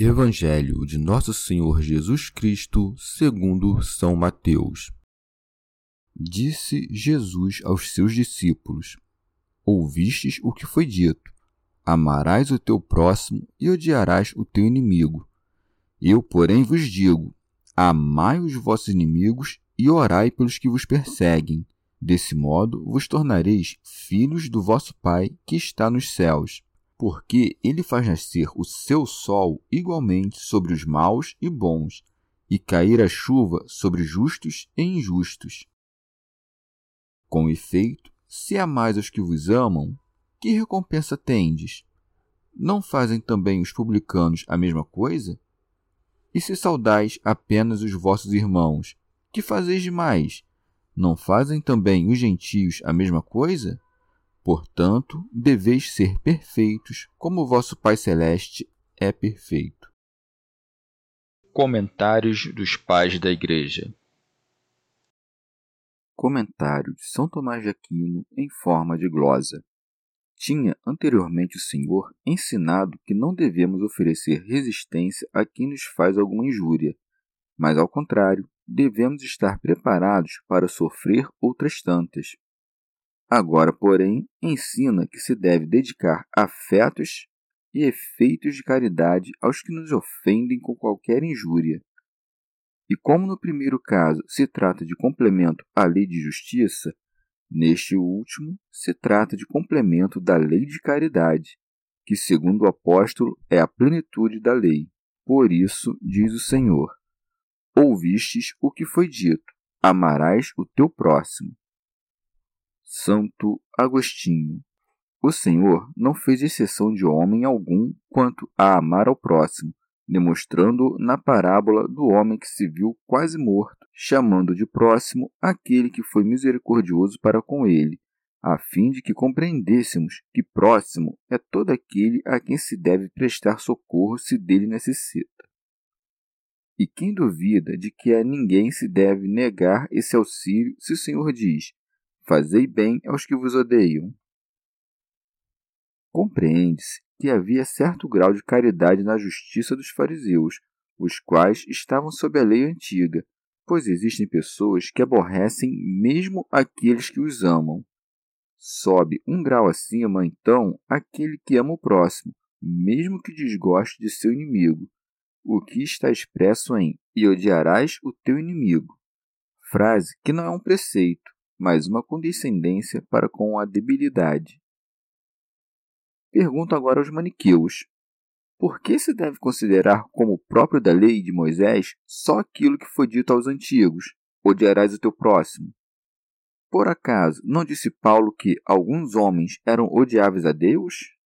Evangelho de Nosso Senhor Jesus Cristo, segundo São Mateus. Disse Jesus aos seus discípulos: Ouvistes o que foi dito: Amarás o teu próximo e odiarás o teu inimigo. Eu, porém, vos digo: Amai os vossos inimigos e orai pelos que vos perseguem. Desse modo vos tornareis filhos do vosso Pai que está nos céus porque ele faz nascer o seu sol igualmente sobre os maus e bons, e cair a chuva sobre justos e injustos. Com efeito, se amais os que vos amam, que recompensa tendes? Não fazem também os publicanos a mesma coisa? E se saudais apenas os vossos irmãos, que fazeis demais? Não fazem também os gentios a mesma coisa? Portanto, deveis ser perfeitos, como vosso Pai Celeste é perfeito. Comentários dos Pais da Igreja Comentário de São Tomás de Aquino em forma de glosa. Tinha anteriormente o Senhor ensinado que não devemos oferecer resistência a quem nos faz alguma injúria, mas, ao contrário, devemos estar preparados para sofrer outras tantas. Agora, porém, ensina que se deve dedicar afetos e efeitos de caridade aos que nos ofendem com qualquer injúria. E como no primeiro caso se trata de complemento à lei de justiça, neste último se trata de complemento da lei de caridade, que, segundo o apóstolo, é a plenitude da lei. Por isso, diz o Senhor: Ouvistes o que foi dito: amarás o teu próximo. Santo Agostinho. O Senhor não fez exceção de homem algum quanto a amar ao próximo, demonstrando na parábola do homem que se viu quase morto, chamando de próximo aquele que foi misericordioso para com ele, a fim de que compreendêssemos que próximo é todo aquele a quem se deve prestar socorro se dele necessita. E quem duvida de que a ninguém se deve negar esse auxílio se o Senhor diz: Fazei bem aos que vos odeiam. Compreende-se que havia certo grau de caridade na justiça dos fariseus, os quais estavam sob a lei antiga, pois existem pessoas que aborrecem mesmo aqueles que os amam. Sobe um grau acima, então, aquele que ama o próximo, mesmo que desgoste de seu inimigo, o que está expresso em e odiarás o teu inimigo. Frase que não é um preceito, mas uma condescendência para com a debilidade. Pergunto agora aos maniqueus: por que se deve considerar como próprio da lei de Moisés só aquilo que foi dito aos antigos: odiarás o teu próximo? Por acaso não disse Paulo que alguns homens eram odiáveis a Deus?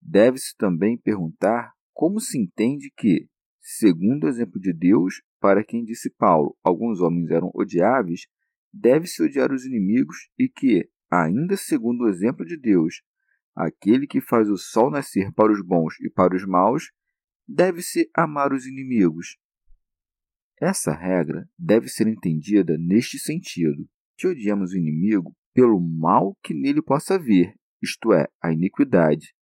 Deve-se também perguntar como se entende que, segundo o exemplo de Deus, para quem disse Paulo, alguns homens eram odiáveis, deve-se odiar os inimigos e que, ainda segundo o exemplo de Deus, aquele que faz o sol nascer para os bons e para os maus, deve-se amar os inimigos. Essa regra deve ser entendida neste sentido: que odiamos o inimigo pelo mal que nele possa haver, isto é, a iniquidade,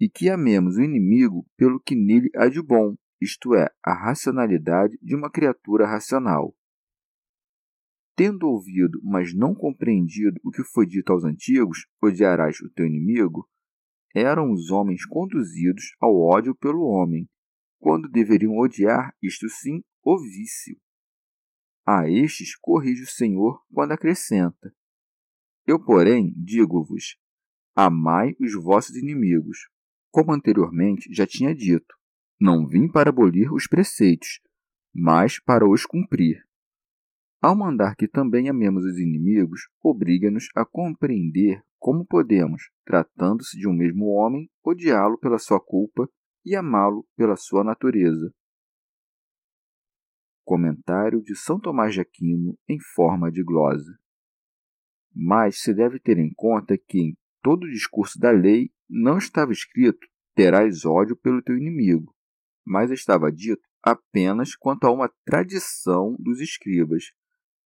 e que amemos o inimigo pelo que nele há de bom, isto é, a racionalidade de uma criatura racional tendo ouvido, mas não compreendido o que foi dito aos antigos, odiarás o teu inimigo, eram os homens conduzidos ao ódio pelo homem, quando deveriam odiar, isto sim, o vício. A estes corrige o Senhor quando acrescenta: Eu, porém, digo-vos: amai os vossos inimigos. Como anteriormente já tinha dito, não vim para abolir os preceitos, mas para os cumprir. Ao mandar que também amemos os inimigos, obriga-nos a compreender como podemos, tratando-se de um mesmo homem, odiá-lo pela sua culpa e amá-lo pela sua natureza. Comentário de São Tomás de Aquino em forma de glosa. Mas se deve ter em conta que em todo o discurso da lei não estava escrito terás ódio pelo teu inimigo, mas estava dito apenas quanto a uma tradição dos escribas,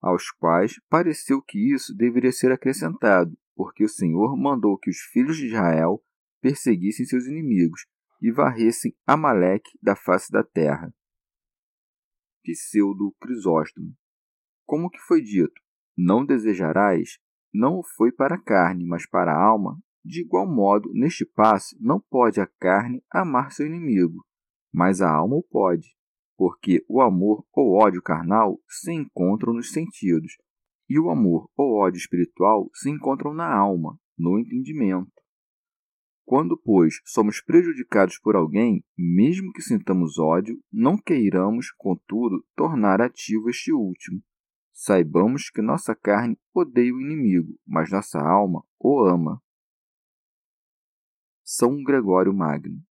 aos quais pareceu que isso deveria ser acrescentado, porque o Senhor mandou que os filhos de Israel perseguissem seus inimigos e varressem Amaleque da face da terra. Pseudo Crisóstomo. Como que foi dito, não desejarás, não foi para a carne, mas para a alma. De igual modo, neste passo, não pode a carne amar seu inimigo, mas a alma o pode, porque o amor ou ódio carnal se encontram nos sentidos, e o amor ou ódio espiritual se encontram na alma, no entendimento. Quando, pois, somos prejudicados por alguém, mesmo que sintamos ódio, não queiramos, contudo, tornar ativo este último. Saibamos que nossa carne odeia o inimigo, mas nossa alma o ama. São Gregório Magno.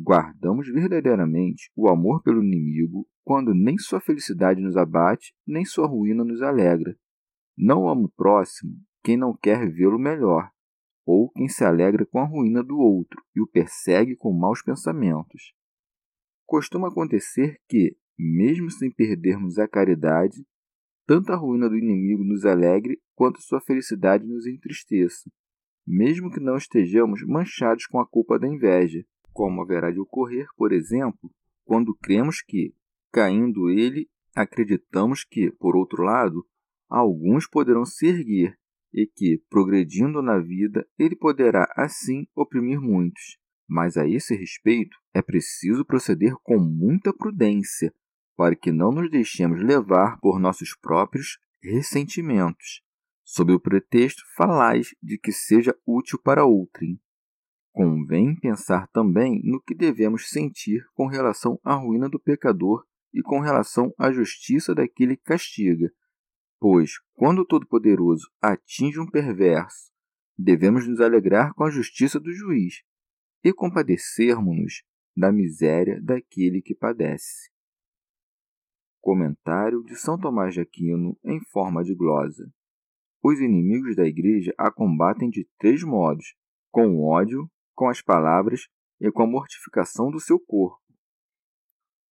Guardamos verdadeiramente o amor pelo inimigo quando nem sua felicidade nos abate, nem sua ruína nos alegra. Não amo o próximo quem não quer vê-lo melhor, ou quem se alegra com a ruína do outro e o persegue com maus pensamentos. Costuma acontecer que, mesmo sem perdermos a caridade, tanto a ruína do inimigo nos alegre quanto sua felicidade nos entristeça, mesmo que não estejamos manchados com a culpa da inveja, como haverá de ocorrer, por exemplo, quando cremos que, caindo ele, acreditamos que, por outro lado, alguns poderão se erguer e que, progredindo na vida, ele poderá assim oprimir muitos. Mas a esse respeito é preciso proceder com muita prudência, para que não nos deixemos levar por nossos próprios ressentimentos, sob o pretexto falais de que seja útil para outrem. Convém pensar também no que devemos sentir com relação à ruína do pecador e com relação à justiça daquele que castiga, Pois, quando o Todo-Poderoso atinge um perverso, devemos nos alegrar com a justiça do juiz e compadecermos-nos da miséria daquele que padece. Comentário de São Tomás de Aquino em forma de glosa. Os inimigos da Igreja a combatem de três modos: com ódio, com as palavras e com a mortificação do seu corpo.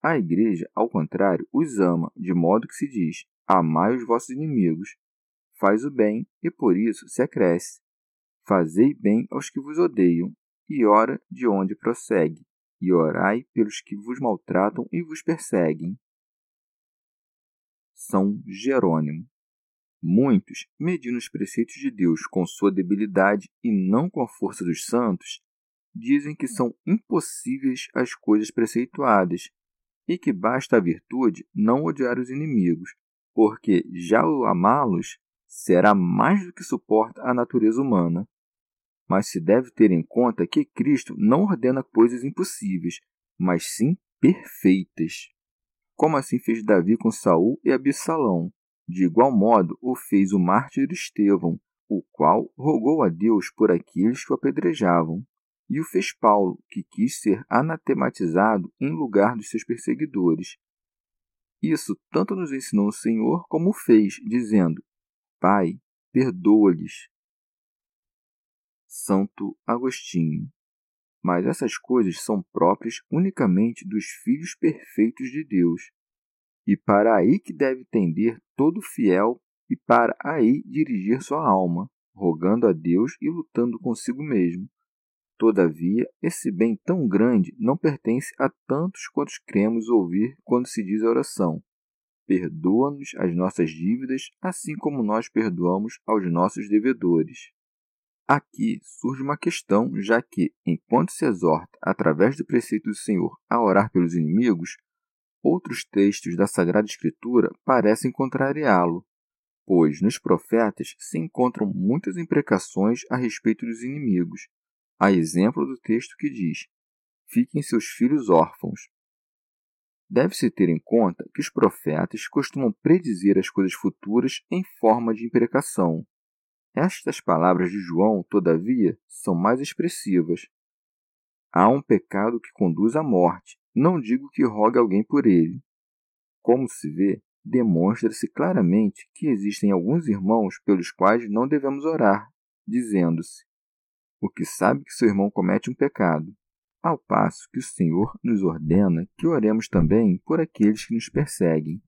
A Igreja, ao contrário, os ama, de modo que se diz: Amai os vossos inimigos, faz o bem e por isso se acresce. Fazei bem aos que vos odeiam, e ora de onde prossegue, e orai pelos que vos maltratam e vos perseguem. São Jerônimo. Muitos, medindo os preceitos de Deus com sua debilidade e não com a força dos santos, dizem que são impossíveis as coisas preceituadas e que basta a virtude não odiar os inimigos, porque já o amá-los será mais do que suporta a natureza humana. Mas se deve ter em conta que Cristo não ordena coisas impossíveis, mas sim perfeitas. Como assim fez Davi com Saul e Absalão, de igual modo o fez o mártir Estevão, o qual rogou a Deus por aqueles que o apedrejavam, e o fez Paulo, que quis ser anatematizado em lugar dos seus perseguidores, isso tanto nos ensinou o Senhor como o fez, dizendo: Pai, perdoa-lhes. Santo Agostinho. Mas essas coisas são próprias unicamente dos filhos perfeitos de Deus, e para aí que deve tender todo fiel e para aí dirigir sua alma, rogando a Deus e lutando consigo mesmo, Todavia, esse bem tão grande não pertence a tantos quantos cremos ouvir quando se diz a oração. Perdoa-nos as nossas dívidas, assim como nós perdoamos aos nossos devedores. Aqui surge uma questão, já que, enquanto se exorta, através do preceito do Senhor, a orar pelos inimigos, outros textos da Sagrada Escritura parecem contrariá-lo, pois nos profetas se encontram muitas imprecações a respeito dos inimigos, a exemplo do texto que diz: Fiquem seus filhos órfãos. Deve-se ter em conta que os profetas costumam predizer as coisas futuras em forma de imprecação, estas palavras de João, todavia, são mais expressivas. Há um pecado que conduz à morte, não digo que rogue alguém por ele. Como se vê, demonstra-se claramente que existem alguns irmãos pelos quais não devemos orar, dizendo-se: o que sabe que seu irmão comete um pecado, ao passo que o Senhor nos ordena que oremos também por aqueles que nos perseguem.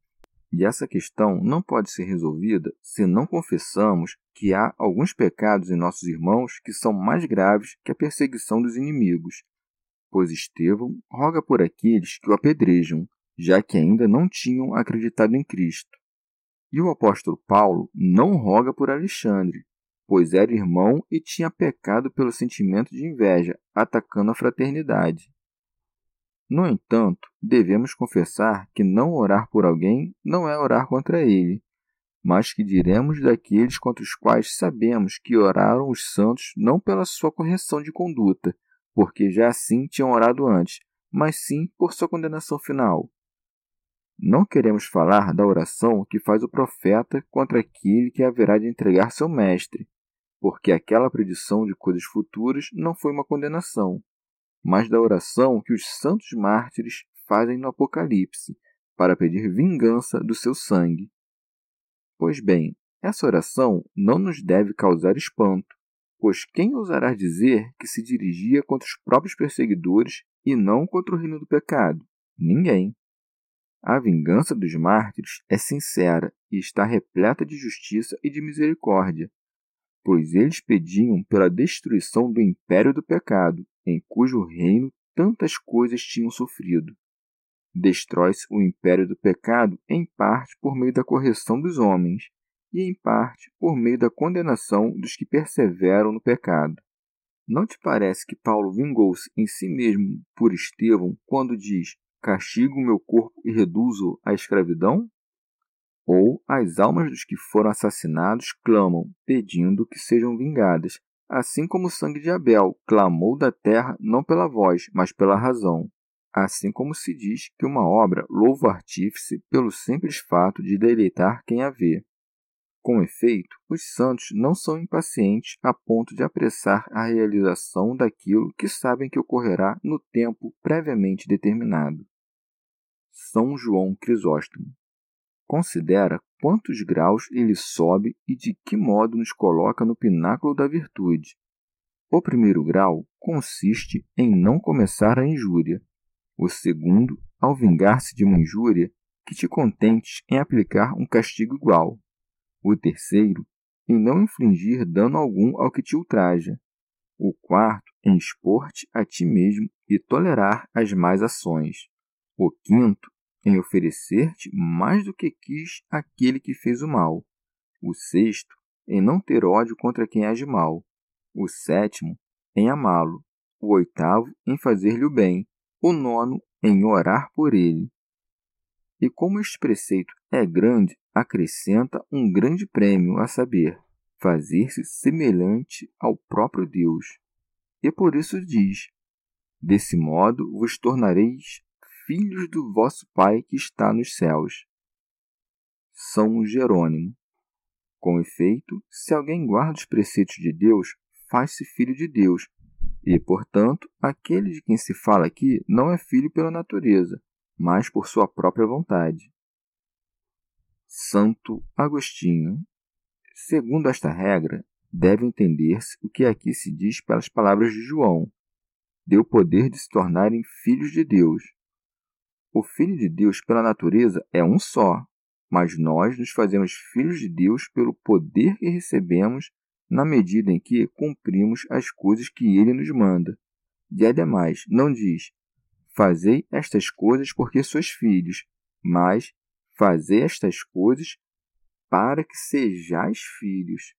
E essa questão não pode ser resolvida se não confessamos que há alguns pecados em nossos irmãos que são mais graves que a perseguição dos inimigos. Pois Estevão roga por aqueles que o apedrejam, já que ainda não tinham acreditado em Cristo. E o apóstolo Paulo não roga por Alexandre, pois era irmão e tinha pecado pelo sentimento de inveja, atacando a fraternidade. No entanto, devemos confessar que não orar por alguém não é orar contra ele, mas que diremos daqueles contra os quais sabemos que oraram os santos não pela sua correção de conduta, porque já assim tinham orado antes, mas sim por sua condenação final. Não queremos falar da oração que faz o profeta contra aquele que haverá de entregar seu mestre, porque aquela predição de coisas futuras não foi uma condenação, mas da oração que os santos mártires fazem no Apocalipse para pedir vingança do seu sangue. Pois bem, essa oração não nos deve causar espanto, pois quem ousará dizer que se dirigia contra os próprios perseguidores e não contra o reino do pecado? Ninguém. A vingança dos mártires é sincera e está repleta de justiça e de misericórdia, pois eles pediam pela destruição do império do pecado em cujo reino tantas coisas tinham sofrido. Destrói-se o império do pecado em parte por meio da correção dos homens e em parte por meio da condenação dos que perseveram no pecado. Não te parece que Paulo vingou-se em si mesmo por Estevão quando diz: Castigo o meu corpo e reduzo à escravidão? Ou as almas dos que foram assassinados clamam, pedindo que sejam vingadas, Assim como o sangue de Abel clamou da terra não pela voz, mas pela razão. Assim como se diz que uma obra louva o artífice pelo simples fato de deleitar quem a vê. Com efeito, os santos não são impacientes a ponto de apressar a realização daquilo que sabem que ocorrerá no tempo previamente determinado. São João Crisóstomo Considera quantos graus ele sobe e de que modo nos coloca no pináculo da virtude. O primeiro grau consiste em não começar a injúria. O segundo, ao vingar-se de uma injúria, que te contentes em aplicar um castigo igual. O terceiro, em não infligir dano algum ao que te ultraja. O quarto, em expor-te a ti mesmo e tolerar as más ações. O quinto, em oferecer-te mais do que quis aquele que fez o mal. O sexto, em não ter ódio contra quem age mal. O sétimo, em amá-lo. O oitavo, em fazer-lhe o bem. O nono, em orar por ele. E como este preceito é grande, acrescenta um grande prêmio, a saber, fazer-se semelhante ao próprio Deus. E por isso diz: Desse modo vos tornareis filhos do vosso Pai que está nos céus. São Jerônimo. Com efeito, se alguém guarda os preceitos de Deus, faz-se filho de Deus, e, portanto, aquele de quem se fala aqui não é filho pela natureza, mas por sua própria vontade. Santo Agostinho. Segundo esta regra, deve entender-se o que aqui se diz pelas palavras de João. Deu poder de se tornarem filhos de Deus. O Filho de Deus, pela natureza, é um só, mas nós nos fazemos filhos de Deus pelo poder que recebemos na medida em que cumprimos as coisas que ele nos manda. E ademais, não diz: Fazei estas coisas porque sois filhos, mas fazei estas coisas para que sejais filhos.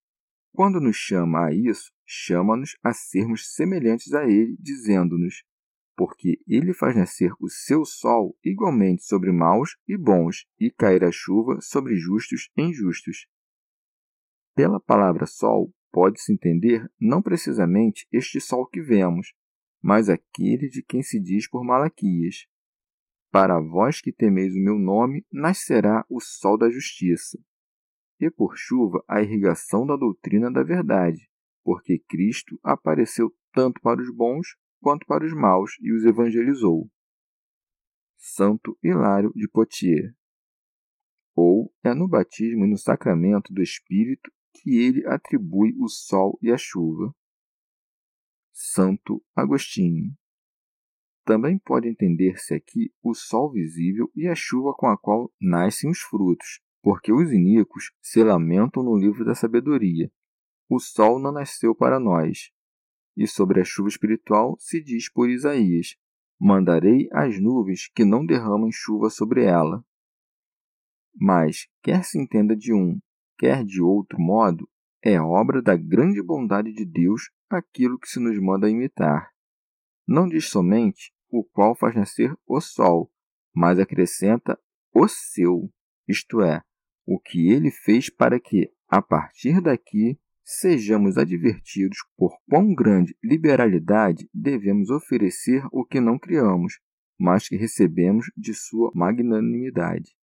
quando nos chama a isso, chama-nos a sermos semelhantes a Ele, dizendo-nos: Porque Ele faz nascer o seu sol igualmente sobre maus e bons, e cair a chuva sobre justos e injustos. Pela palavra sol, pode-se entender não precisamente este sol que vemos, mas aquele de quem se diz por Malaquias: Para vós que temeis o meu nome, nascerá o sol da justiça e por chuva a irrigação da doutrina da verdade, porque Cristo apareceu tanto para os bons quanto para os maus e os evangelizou. Santo Hilário de Poitiers. Ou é no batismo e no sacramento do Espírito que ele atribui o sol e a chuva. Santo Agostinho. Também pode entender-se aqui o sol visível e a chuva com a qual nascem os frutos, porque os iníquos se lamentam no livro da sabedoria. O sol não nasceu para nós. E sobre a chuva espiritual se diz por Isaías: Mandarei as nuvens que não derramem chuva sobre ela. Mas, quer se entenda de um, quer de outro modo, é obra da grande bondade de Deus aquilo que se nos manda imitar. Não diz somente o qual faz nascer o sol, mas acrescenta o seu, isto é, o que ele fez para que, a partir daqui, sejamos advertidos por quão grande liberalidade devemos oferecer o que não criamos, mas que recebemos de sua magnanimidade.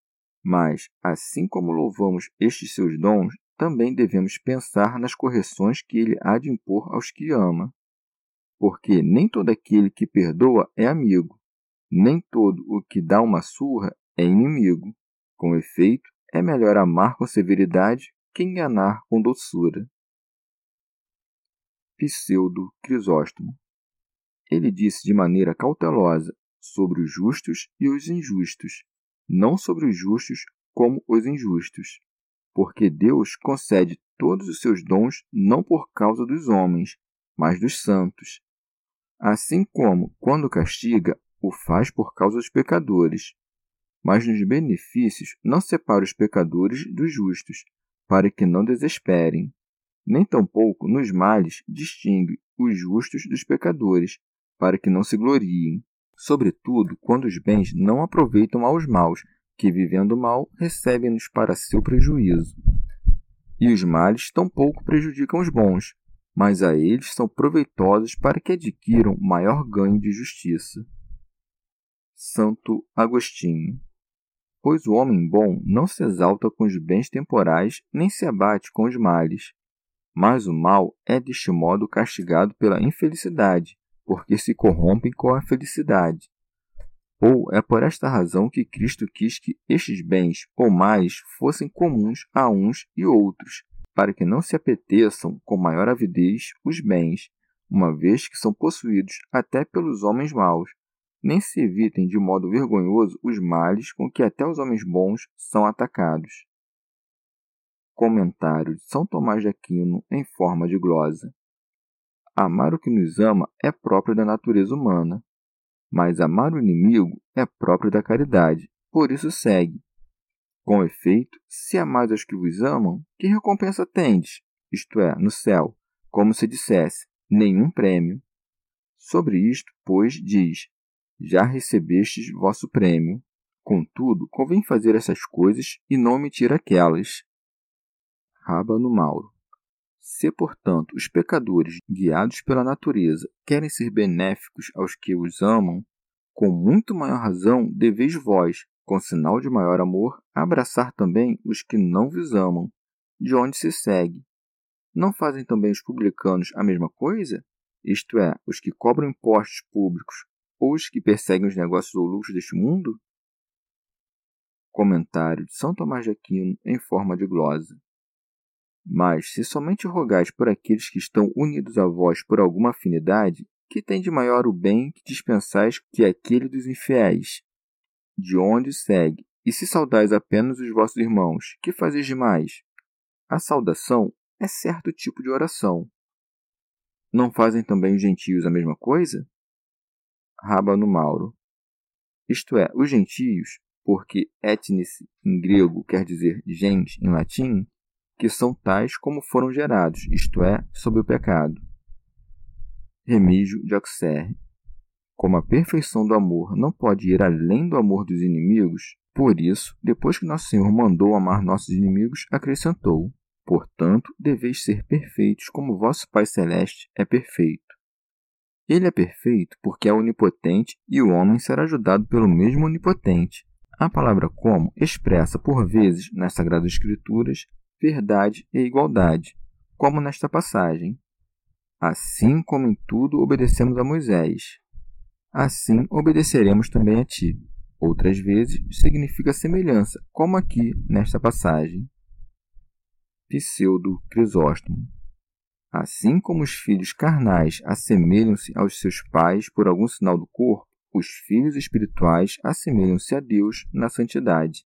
Mas, assim como louvamos estes seus dons, também devemos pensar nas correções que ele há de impor aos que ama. Porque nem todo aquele que perdoa é amigo, nem todo o que dá uma surra é inimigo. Com efeito, é melhor amar com severidade que enganar com doçura. Pseudo Crisóstomo. Ele disse de maneira cautelosa sobre os justos e os injustos, não sobre os justos como os injustos, porque Deus concede todos os seus dons não por causa dos homens, mas dos santos. Assim como, quando castiga, o faz por causa dos pecadores, mas nos benefícios não separa os pecadores dos justos, para que não desesperem. Nem tampouco nos males distingue os justos dos pecadores, para que não se gloriem. Sobretudo quando os bens não aproveitam aos maus, que vivendo mal recebem-nos para seu prejuízo. E os males tampouco prejudicam os bons, mas a eles são proveitosos para que adquiram maior ganho de justiça. Santo Agostinho Pois o homem bom não se exalta com os bens temporais, nem se abate com os males. Mas o mal é deste modo castigado pela infelicidade, porque se corrompem com a felicidade. Ou é por esta razão que Cristo quis que estes bens ou males fossem comuns a uns e outros, para que não se apeteçam com maior avidez os bens, uma vez que são possuídos até pelos homens maus, nem se evitem de modo vergonhoso os males com que até os homens bons são atacados. Comentário de São Tomás de Aquino em forma de glosa. Amar o que nos ama é próprio da natureza humana, mas amar o inimigo é próprio da caridade, por isso segue. Com efeito, se amais os que vos amam, que recompensa tendes? Isto é, no céu, como se dissesse, nenhum prêmio. Sobre isto, pois, diz: já recebestes vosso prêmio. Contudo, convém fazer essas coisas e não omitir aquelas. Rábano Mauro. Se, portanto, os pecadores, guiados pela natureza, querem ser benéficos aos que os amam, com muito maior razão deveis vós, com sinal de maior amor, abraçar também os que não vos amam, de onde se segue. Não fazem também os publicanos a mesma coisa? Isto é, os que cobram impostos públicos ou os que perseguem os negócios ou luxos deste mundo? Comentário de São Tomás de Aquino em forma de glosa. Mas, se somente rogais por aqueles que estão unidos a vós por alguma afinidade, que tem de maior o bem que dispensais que aquele dos infiéis? De onde segue? E se saudais apenas os vossos irmãos, que fazeis demais? A saudação é certo tipo de oração. Não fazem também os gentios a mesma coisa? Rábano Mauro. Isto é, os gentios, porque etnis em grego quer dizer gens em latim, que são tais como foram gerados, isto é, sob o pecado. Remígio de Auxerre. Como a perfeição do amor não pode ir além do amor dos inimigos, por isso, depois que Nosso Senhor mandou amar nossos inimigos, acrescentou: Portanto, deveis ser perfeitos como vosso Pai Celeste é perfeito. Ele é perfeito porque é onipotente e o homem será ajudado pelo mesmo onipotente. A palavra como expressa por vezes nas Sagradas Escrituras verdade e igualdade, como nesta passagem. Assim como em tudo obedecemos a Moisés, assim obedeceremos também a ti. Outras vezes significa semelhança, como aqui nesta passagem. Pseudo Crisóstomo. Assim como os filhos carnais assemelham-se aos seus pais por algum sinal do corpo, os filhos espirituais assemelham-se a Deus na santidade.